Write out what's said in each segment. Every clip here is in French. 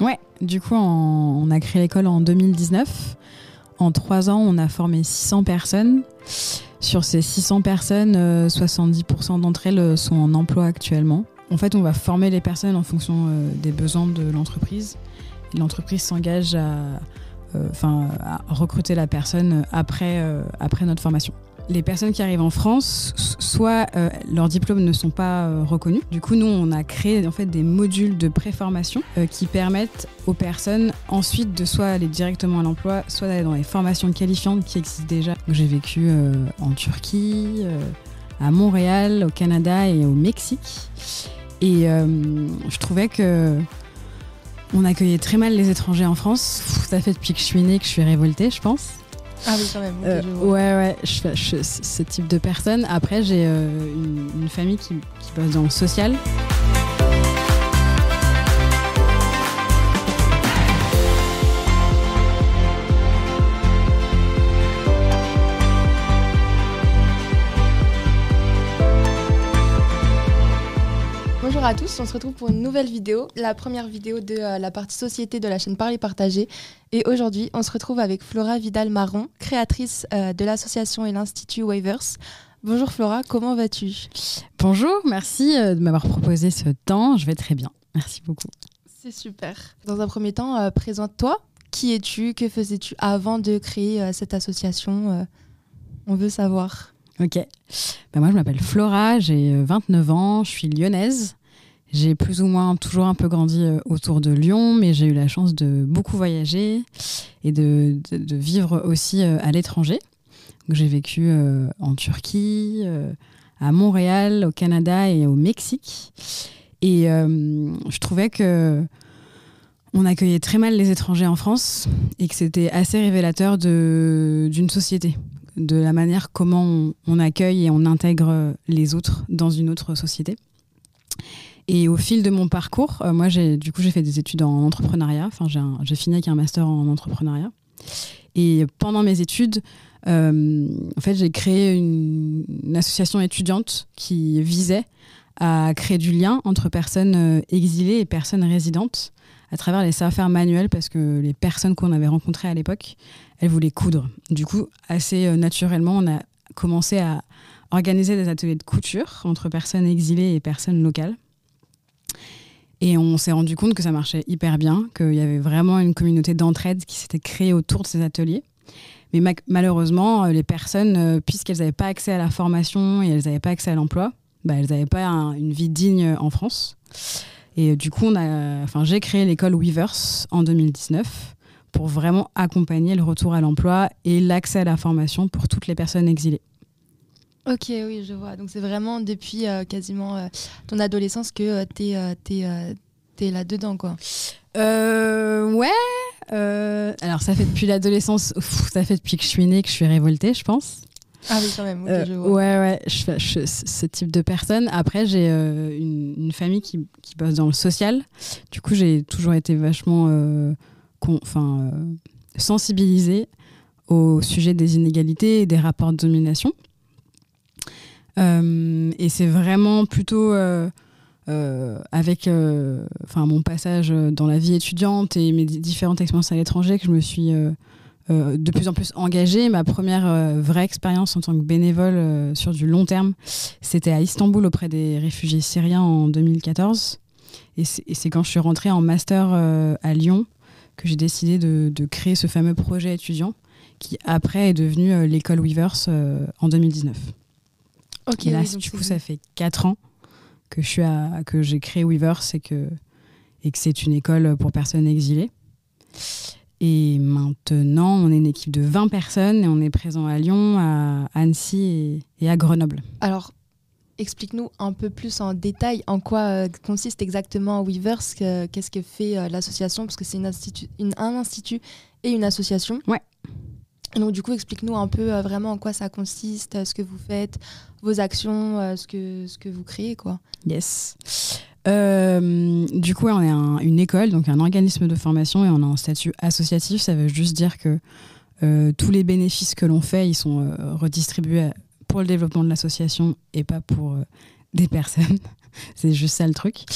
Ouais, du coup, on a créé l'école en 2019. En trois ans, on a formé 600 personnes. Sur ces 600 personnes, 70% d'entre elles sont en emploi actuellement. En fait, on va former les personnes en fonction des besoins de l'entreprise. L'entreprise s'engage à, recruter la personne après notre formation les personnes qui arrivent en France, soit euh, leurs diplômes ne sont pas euh, reconnus. Du coup, nous, on a créé en fait des modules de préformation euh, qui permettent aux personnes ensuite de soit aller directement à l'emploi, soit d'aller dans les formations qualifiantes qui existent déjà. J'ai vécu en Turquie, à Montréal, au Canada et au Mexique. Et je trouvais que on accueillait très mal les étrangers en France. Ça fait depuis que je suis née que je suis révoltée, je pense. Ah oui, quand même. Euh, ouais, ouais, je, je, ce type de personne. Après, j'ai euh, une, une, famille qui, qui bosse dans le social. Bonjour à tous, on se retrouve pour une nouvelle vidéo, la première vidéo de euh, la partie société de la chaîne Parler Partager. Et aujourd'hui, on se retrouve avec Flora Vidal-Marron, créatrice euh, de l'association et l'Institut Waivers. Bonjour Flora, comment vas-tu? Bonjour, merci euh, de m'avoir proposé ce temps, je vais très bien, merci beaucoup. C'est super. Dans un premier temps, présente-toi. Qui es-tu? Que faisais-tu avant de créer cette association On veut savoir. Ok. Ben moi, je m'appelle Flora, j'ai 29 ans, je suis lyonnaise. J'ai plus ou moins toujours un peu grandi euh, autour de Lyon, mais j'ai eu la chance de beaucoup voyager et de, vivre aussi euh, à l'étranger. J'ai vécu euh, en Turquie, à Montréal, au Canada et au Mexique. Et je trouvais que on accueillait très mal les étrangers en France et que c'était assez révélateur d'une société, de la manière comment on, accueille et on intègre les autres dans une autre société. Et au fil de mon parcours, euh, moi, j'ai, du coup, j'ai fait des études en entrepreneuriat. Enfin, j'ai, fini avec un master en entrepreneuriat. Et pendant mes études, euh, en fait, j'ai créé une, association étudiante qui visait à créer du lien entre personnes euh, exilées et personnes résidentes à travers les savoir-faire manuels parce que les personnes qu'on avait rencontrées à l'époque, elles voulaient coudre. Du coup, assez naturellement, on a commencé à organiser des ateliers de couture entre personnes exilées et personnes locales. Et on s'est rendu compte que ça marchait hyper bien, qu'il y avait vraiment une communauté d'entraide qui s'était créée autour de ces ateliers. Mais malheureusement, euh, les personnes, euh, puisqu'elles n'avaient pas accès à la formation et elles n'avaient pas accès à l'emploi, bah, elles n'avaient pas une vie digne en France. Et du coup, enfin, j'ai créé l'école Weavers en 2019 pour vraiment accompagner le retour à l'emploi et l'accès à la formation pour toutes les personnes exilées. Ok, oui, je vois. Donc c'est vraiment depuis euh, quasiment euh, ton adolescence que euh, tu es, là-dedans, quoi. ouais. alors ça fait depuis l'adolescence, ça fait depuis que je suis née que je suis révoltée, je pense. Ah oui, quand même. je vois. Ouais, ouais, je, je, ce type de personne. Après, j'ai une, une, famille qui, qui, bosse dans le social. Du coup, j'ai toujours été vachement enfin, sensibilisée au sujet des inégalités et des rapports de domination. Euh, et c'est vraiment plutôt euh, euh, avec enfin mon passage dans la vie étudiante et mes différentes expériences à l'étranger que je me suis de plus en plus engagée. Ma première vraie expérience en tant que bénévole sur du long terme, c'était à Istanbul auprès des réfugiés syriens en 2014. Et c'est quand je suis rentrée en master à Lyon que j'ai décidé de, de, créer ce fameux projet étudiant qui après est devenu l'école Weavers en 2019. Ok. là, du coup, ça fait 4 ans que je suis à, que j'ai créé Weavers et que et que c'est une école pour personnes exilées. Et maintenant, on est une équipe de 20 personnes et on est présent à Lyon, à Annecy et, à Grenoble. Alors, explique-nous un peu plus en détail en quoi euh, consiste exactement Weavers, qu'est-ce que fait euh, l'association, parce que c'est une un institut et une association. Ouais. Donc du coup, explique-nous un peu euh, vraiment en quoi ça consiste, euh, ce que vous faites, vos actions, euh, ce, que, ce que vous créez. quoi. Yes. du coup, on est une école, donc un organisme de formation, et on a un statut associatif. Ça veut juste dire que tous les bénéfices que l'on fait, ils sont redistribués pour le développement de l'association et pas pour des personnes. C'est juste ça le truc.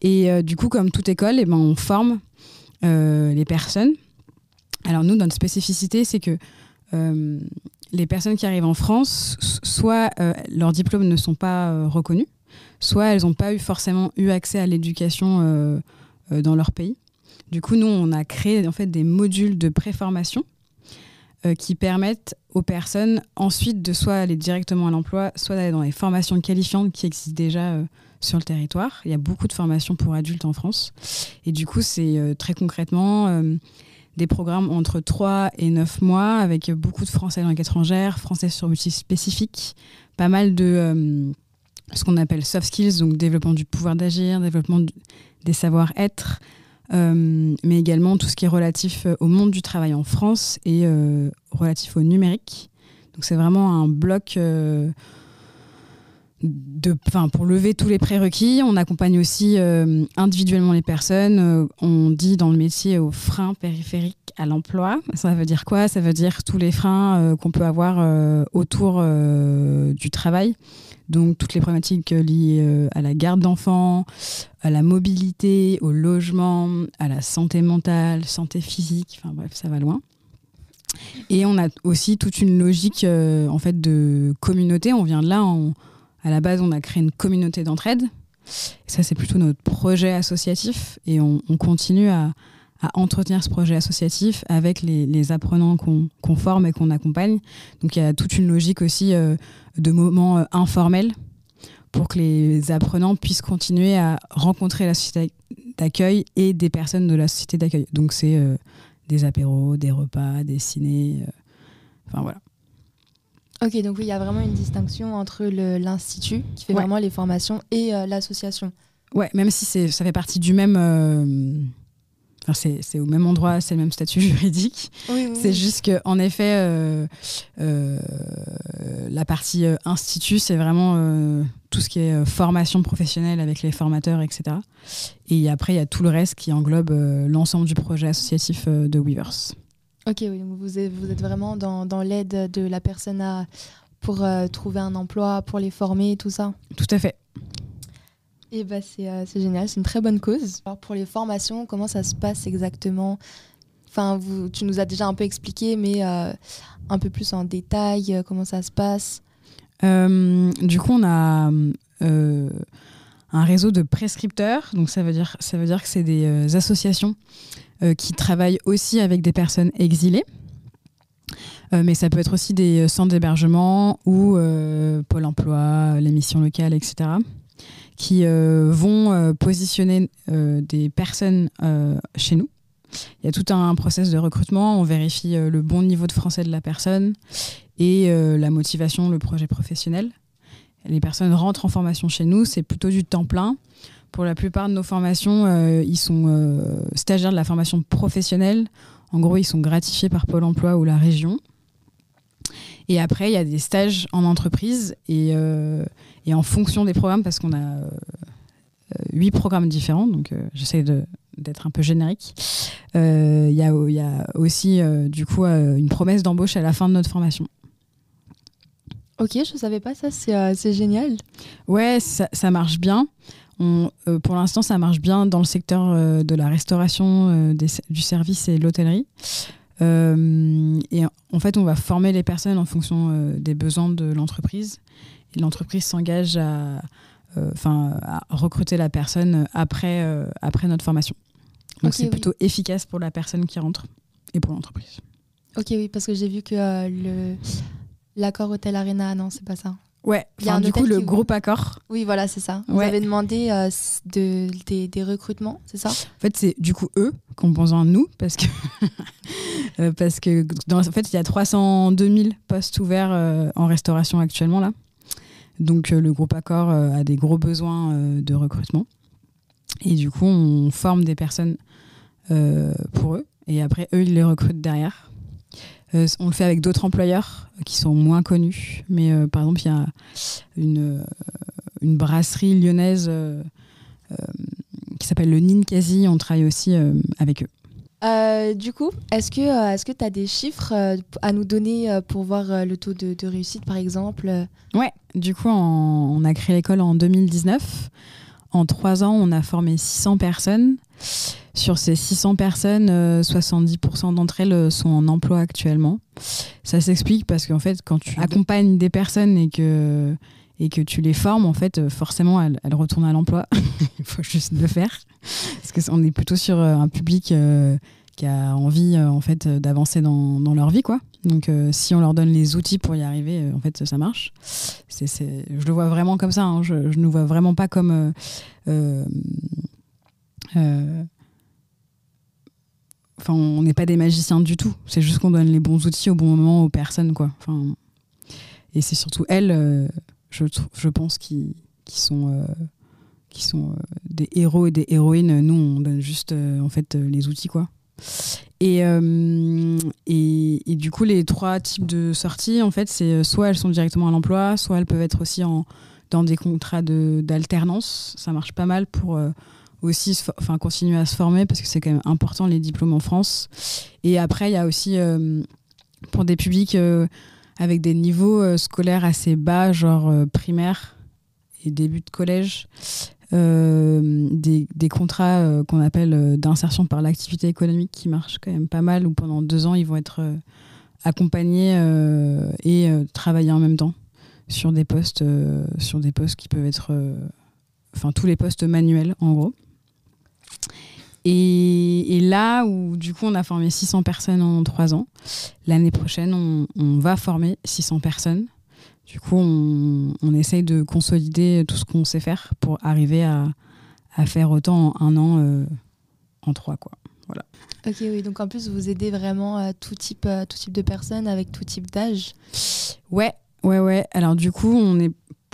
Et du coup, comme toute école, eh ben, on forme les personnes. Alors nous, notre spécificité, c'est que les personnes qui arrivent en France, soit leurs diplômes ne sont pas reconnus, soit elles n'ont pas eu forcément eu accès à l'éducation dans leur pays. Du coup, nous, on a créé en fait des modules de préformation euh, qui permettent aux personnes ensuite de soit aller directement à l'emploi, soit d'aller dans les formations qualifiantes qui existent déjà euh, sur le territoire. Il y a beaucoup de formations pour adultes en France. Et du coup, c'est euh, très concrètement des programmes entre 3 et 9 mois avec beaucoup de français langue étrangère, français sur multispécifique, pas mal de ce qu'on appelle soft skills, donc développement du pouvoir d'agir, développement des savoir-être, euh, mais également tout ce qui est relatif euh, au monde du travail en France et euh, relatif au numérique. Donc c'est vraiment un bloc de, pour lever tous les prérequis. On accompagne aussi individuellement les personnes. on dit dans le métier aux freins périphériques à l'emploi. Ça veut dire quoi? Ça veut dire tous les freins qu'on peut avoir autour du travail. Donc toutes les problématiques liées euh, à la garde d'enfants, à la mobilité, au logement, à la santé mentale, santé physique, enfin bref, ça va loin. Et on a aussi toute une logique euh, en fait de communauté. On vient de là, à la base, on a créé une communauté d'entraide. Ça, c'est plutôt notre projet associatif et on, continue à, entretenir ce projet associatif avec les, apprenants qu'on forme et qu'on accompagne. Donc il y a toute une logique aussi euh, de moments euh, informels pour que les apprenants puissent continuer à rencontrer la société d'accueil et des personnes de la société d'accueil. Donc c'est euh, des apéros, des repas, des ciné, euh, enfin voilà. Ok, donc oui, il y a vraiment une distinction entre l'institut qui fait vraiment les formations et l'association. Ouais, même si ça fait partie du même c'est au même endroit, c'est le même statut juridique. c'est juste qu'en effet, euh, euh, la partie euh, institut, c'est vraiment tout ce qui est formation professionnelle avec les formateurs, etc. Et après, il y a tout le reste qui englobe l'ensemble du projet associatif de Weavers. Ok, oui, vous êtes, vous êtes vraiment dans, dans l'aide de la personne à, pour trouver un emploi, pour les former, tout ça Tout à fait. Et bah euh, c'est génial, c'est une très bonne cause. Alors pour les formations, comment ça se passe exactement? Enfin, vous, tu nous as déjà un peu expliqué, mais euh, un peu plus en détail, euh, comment ça se passe? Du coup, on a un réseau de prescripteurs. Donc ça veut dire, ça veut dire que c'est des associations qui travaillent aussi avec des personnes exilées. mais ça peut être aussi des centres d'hébergement ou Pôle emploi, les missions locales, etc qui euh, vont euh, positionner euh, des personnes chez nous. Il y a tout un process de recrutement, on vérifie le bon niveau de français de la personne et la motivation, le projet professionnel. Les personnes rentrent en formation chez nous, c'est plutôt du temps plein. Pour la plupart de nos formations, ils sont stagiaires de la formation professionnelle. En gros, ils sont gratifiés par Pôle Emploi ou la région. Et après, il y a des stages en entreprise et, et en fonction des programmes, parce qu'on a euh, huit programmes différents, donc euh, j'essaie d'être un peu générique. Euh, il y, y, a aussi du coup une promesse d'embauche à la fin de notre formation. Ok, je savais pas ça, c'est génial. Ouais, ça, ça marche bien. On, pour l'instant, ça marche bien dans le secteur de la restauration, du service et de l'hôtellerie. et en fait, on va former les personnes en fonction des besoins de l'entreprise l'entreprise s'engage à, euh, à recruter la personne après, euh, après notre formation. Donc c'est plutôt efficace pour la personne qui rentre et pour l'entreprise. Ok, oui, parce que j'ai vu que euh, le l'accord Hôtel Arena, non, c'est pas ça. Ouais, du coup, le groupe accord. Oui, voilà, c'est ça. Vous avez demandé de, des, des, recrutements, c'est ça? En fait, c'est du coup eux qui ont besoin de nous parce que, parce que dans, en fait, il y a 302 000 postes ouverts en restauration actuellement là. Donc euh, le groupe Accor euh, a des gros besoins euh, de recrutement. Et du coup, on forme des personnes pour eux. Et après, eux, ils les recrutent derrière. On le fait avec d'autres employeurs qui sont moins connus. Mais par exemple, il y a une, une brasserie lyonnaise qui s'appelle le Ninkasi. On travaille aussi avec eux. Euh, du coup, est-ce que euh, tu as des chiffres euh, à nous donner pour voir le taux de, réussite, par exemple Ouais, du coup, on a créé l'école en 2019. en trois ans, on a formé 600 personnes. Sur ces 600 personnes, 70% d'entre elles sont en emploi actuellement. Ça s'explique parce qu'en fait, quand tu accompagnes des personnes et que, et que tu les formes, en fait, forcément, elles, retournent à l'emploi. Il faut juste le faire. Parce qu'on est plutôt sur un public qui a envie en fait d'avancer dans, dans, leur vie quoi. Donc si on leur donne les outils pour y arriver, en fait ça marche. C'est, je le vois vraiment comme ça. Hein. Je, ne vois vraiment pas comme Enfin, on n'est pas des magiciens du tout. C'est juste qu'on donne les bons outils au bon moment aux personnes, quoi. Enfin, et c'est surtout elles, euh, je, pense, qui, sont, euh, qui sont euh, des héros et des héroïnes. Nous, on donne juste, en fait, les outils, quoi. Et, et, et, du coup, les trois types de sorties, en fait, c'est soit elles sont directement à l'emploi, soit elles peuvent être aussi en, dans des contrats d'alternance. Ça marche pas mal pour aussi enfin, continuer à se former parce que c'est quand même important les diplômes en France. Et après, il y a aussi euh, pour des publics euh, avec des niveaux euh, scolaires assez bas, genre primaire et début de collège, des, des, contrats qu'on appelle d'insertion par l'activité économique qui marchent quand même pas mal, où pendant deux ans, ils vont être accompagnés et travailler en même temps sur des postes, sur des postes qui peuvent être enfin tous les postes manuels en gros. Et, là où du coup on a formé 600 personnes en trois ans, l'année prochaine on, va former 600 personnes. Du coup on, on, essaye de consolider tout ce qu'on sait faire pour arriver à, à, faire autant en un an euh, en trois quoi. Voilà. Ok oui donc en plus vous aidez vraiment à tout type, tout type de personnes avec tout type d'âge. Ouais ouais ouais alors du coup on est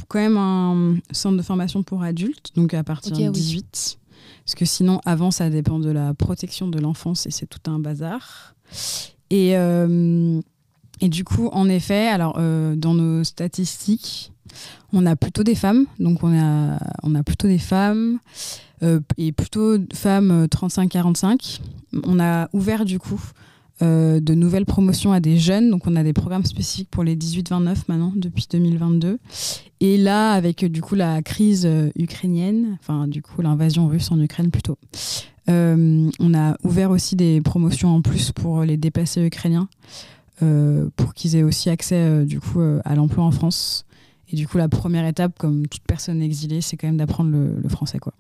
quand même un centre de formation pour adultes donc à partir de 18. Parce que sinon, avant, ça dépend de la protection de l'enfance et c'est tout un bazar. Et, euh, du coup, en effet, alors euh, dans nos statistiques, on a plutôt des femmes. Donc on a, on a plutôt des femmes euh, et plutôt femmes 35-45. On a ouvert du coup euh, de nouvelles promotions à des jeunes. Donc on a des programmes spécifiques pour les 18-29 maintenant depuis 2022. Et là, avec du coup la crise euh, ukrainienne, enfin du coup l'invasion russe en Ukraine plutôt, euh, on a ouvert aussi des promotions en plus pour les déplacés ukrainiens, pour qu'ils aient aussi accès du coup à l'emploi en France. Et du coup la première étape, comme toute personne exilée, c'est quand même d'apprendre le, le français quoi.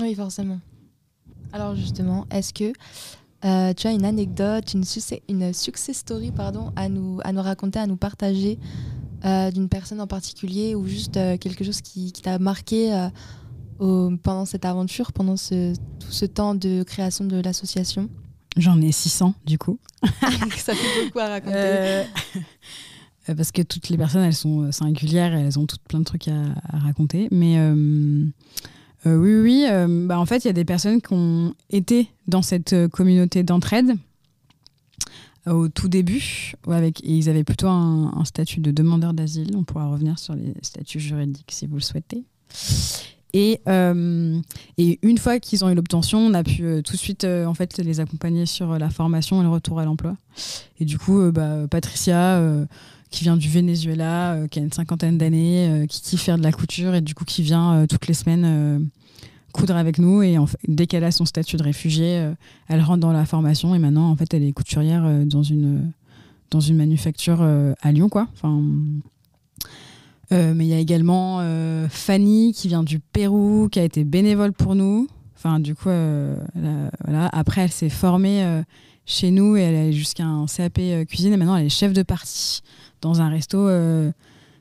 Oui, forcément. Alors justement, est-ce que euh, tu as une anecdote, une, une success story pardon, à, nous, à nous raconter, à nous partager euh, d'une personne en particulier ou juste euh, quelque chose qui, qui t'a marqué pendant cette aventure, pendant ce, tout ce temps de création de l'association? J'en ai 600 du coup. Ça fait beaucoup à raconter. parce que toutes les personnes, elles sont singulières elles ont toutes plein de trucs à, à raconter. Mais euh, oui, oui. Euh, bah, en fait, il y a des personnes qui ont été dans cette euh, communauté d'entraide au tout début, ils avaient plutôt un, statut de demandeur d'asile. On pourra revenir sur les statuts juridiques si vous le souhaitez. Et, et une fois qu'ils ont eu l'obtention, on a pu tout de suite en fait, les accompagner sur la formation et le retour à l'emploi. Et du coup, bah, Patricia qui vient du Venezuela, euh, qui a une cinquantaine d'années, euh, qui kiffe faire de la couture et du coup qui vient euh, toutes les semaines coudre avec nous. Et dès qu'elle a son statut de réfugiée, elle rentre dans la formation et maintenant, en fait, elle est couturière dans une dans une manufacture à Lyon, quoi. Enfin. mais il y a également Fanny qui vient du Pérou, qui a été bénévole pour nous. Enfin, du coup, voilà. Après, elle s'est formée chez nous et elle est jusqu'à un CAP cuisine et maintenant elle est chef de partie dans un resto euh,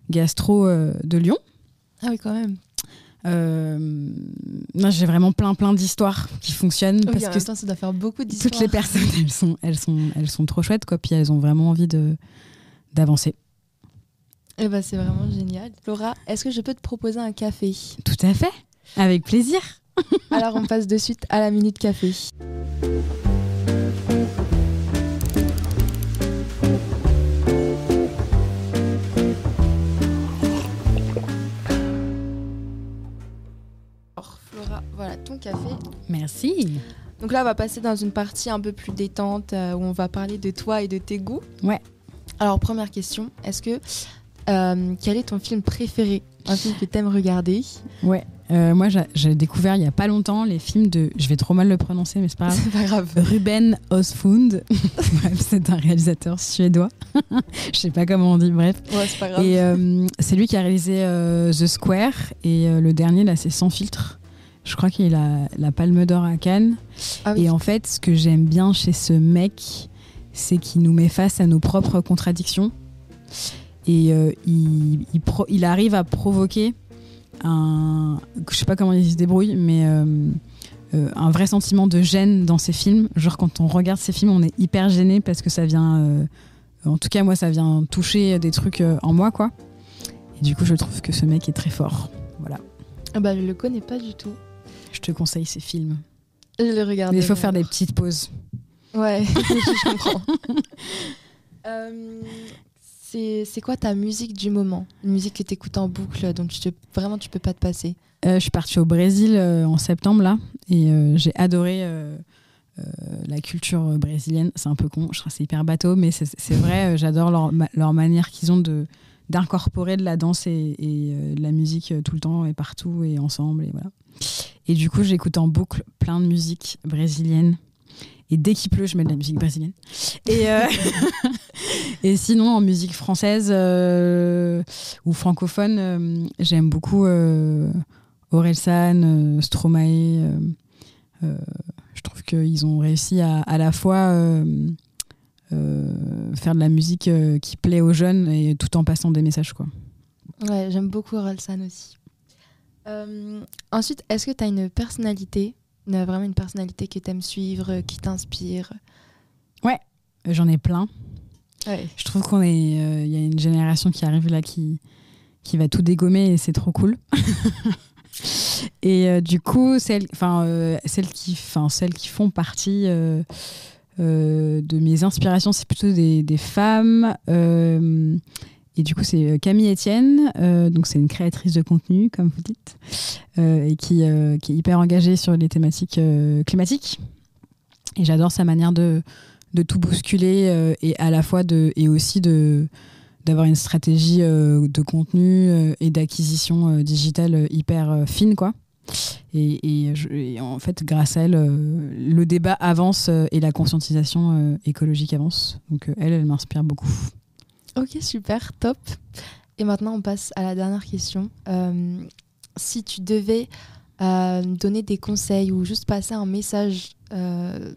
gastro euh, de Lyon. Ah oui, quand même. Euh, j'ai vraiment plein plein d'histoires qui fonctionnent oui, parce que temps, ça doit faire beaucoup d'histoires. Toutes les personnes, elles sont, elles sont, elles sont trop chouettes quoi. Puis elles ont vraiment envie de d'avancer. Eh ben, c'est vraiment génial. Laura, est-ce que je peux te proposer un café? Tout à fait, avec plaisir. Alors on passe de suite à la minute café. Voilà ton café. Merci. Donc là, on va passer dans une partie un peu plus détente euh, où on va parler de toi et de tes goûts. Ouais. Alors, première question, est-ce que. Euh, quel est ton film préféré? Un film que tu aimes regarder? Ouais. Euh, moi, j'ai- découvert il y a pas longtemps les films de. Je vais trop mal le prononcer, mais c'est pas grave. C'est pas grave. Ruben Östlund. Bref, c'est un réalisateur suédois. Je sais pas comment on dit, bref. Ouais, c'est pas grave. Et euh, c'est lui qui a réalisé euh, The Square. Et le dernier, là, c'est Sans filtre. Je crois qu'il a la Palme d'Or à Cannes. Ah oui. Et en fait, ce que j'aime bien chez ce mec, c'est qu'il nous met face à nos propres contradictions. Et euh, il, il pro- il arrive à provoquer un. Je sais pas comment il se débrouille, mais. euh, euh, un vrai sentiment de gêne dans ses films. Genre, quand on regarde ces films, on est hyper gêné parce que ça vient. euh, en tout cas, moi, ça vient toucher des trucs euh, en moi, quoi. Et du coup, je trouve que ce mec est très fort. Voilà. Ah bah, je le connais pas du tout. Je te conseille ces films. Je le regarde. Mais il faut faire des petites pauses. Ouais, je comprends. Euh, c'est quoi ta musique du moment? Une musique que tu écoutes en boucle, dont tu te, vraiment tu peux pas te passer? Euh, je suis partie au Brésil euh, en septembre là et j'ai adoré la culture brésilienne. C'est un peu con, je que c'est hyper bateau, mais c'est vrai, j'adore leur manière qu'ils ont de d'incorporer de la danse et, euh, de la musique euh, tout le temps et partout et ensemble et voilà. Et du coup, j'écoute en boucle plein de musique brésilienne. Et dès qu'il pleut, je mets de la musique brésilienne. Et, euh, et sinon, en musique française ou francophone, j'aime beaucoup Orelsan, Stromae. je trouve qu'ils ont réussi à à la fois faire de la musique euh, qui plaît aux jeunes et tout en passant des messages. Quoi. Ouais, j'aime beaucoup Orelsan aussi. Euh, ensuite, est-ce que tu as une personnalité, une- vraiment une personnalité que tu aimes suivre, euh, qui t'inspire? J'en ai plein. Ouais. Je trouve qu'on est, euh, y a une génération qui arrive là qui qui va tout dégommer et c'est trop cool. et euh, du coup, celles, enfin euh, celles qui, enfin celles qui font partie euh, euh, de mes inspirations, c'est plutôt des, femmes. euh, et du coup, c'est euh, Camille Etienne, euh, donc c'est une créatrice de contenu, comme vous dites, euh, et qui, euh, est hyper engagée sur les thématiques euh, climatiques. Et j'adore sa manière de, tout bousculer euh, et à la fois de et aussi d'avoir une stratégie euh, de contenu euh, et d'acquisition euh, digitale euh, hyper euh, fine quoi et, et je- et en fait grâce à elle euh, le débat avance euh, et la conscientisation euh, écologique avance donc elle elle m'inspire beaucoup Ok, super, top. Et maintenant, on passe à la dernière question. Euh, si tu devais euh, donner des conseils ou juste passer un message, euh,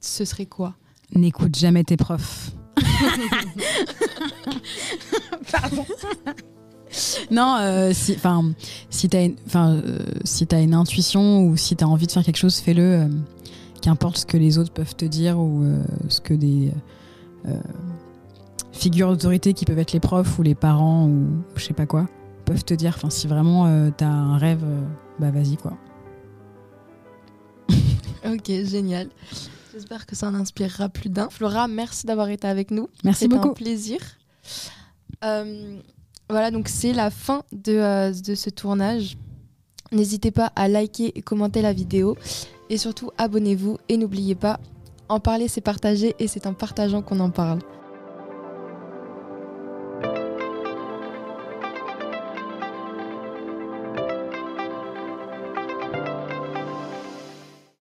ce serait quoi? N'écoute jamais tes profs Pardon. non euh, si enfin si t'as une enfin euh, si t'as une intuition ou si t'as envie de faire quelque chose fais-le euh, qu'importe ce que les autres peuvent te dire ou euh, ce que des euh, figures d'autorité qui peuvent être les profs ou les parents ou je sais pas quoi peuvent te dire enfin si vraiment euh, t'as un rêve euh, bah vas-y quoi Ok, génial. J'espère que ça en inspirera plus d'un. Flora, merci d'avoir été avec nous. merci C'était beaucoup un plaisir. Euh, voilà, donc c'est la fin de, euh, de ce tournage. N'hésitez pas à liker et commenter la vidéo. Et surtout, abonnez-vous. Et n'oubliez pas, en parler, c'est partager. Et c'est en partageant qu'on en parle.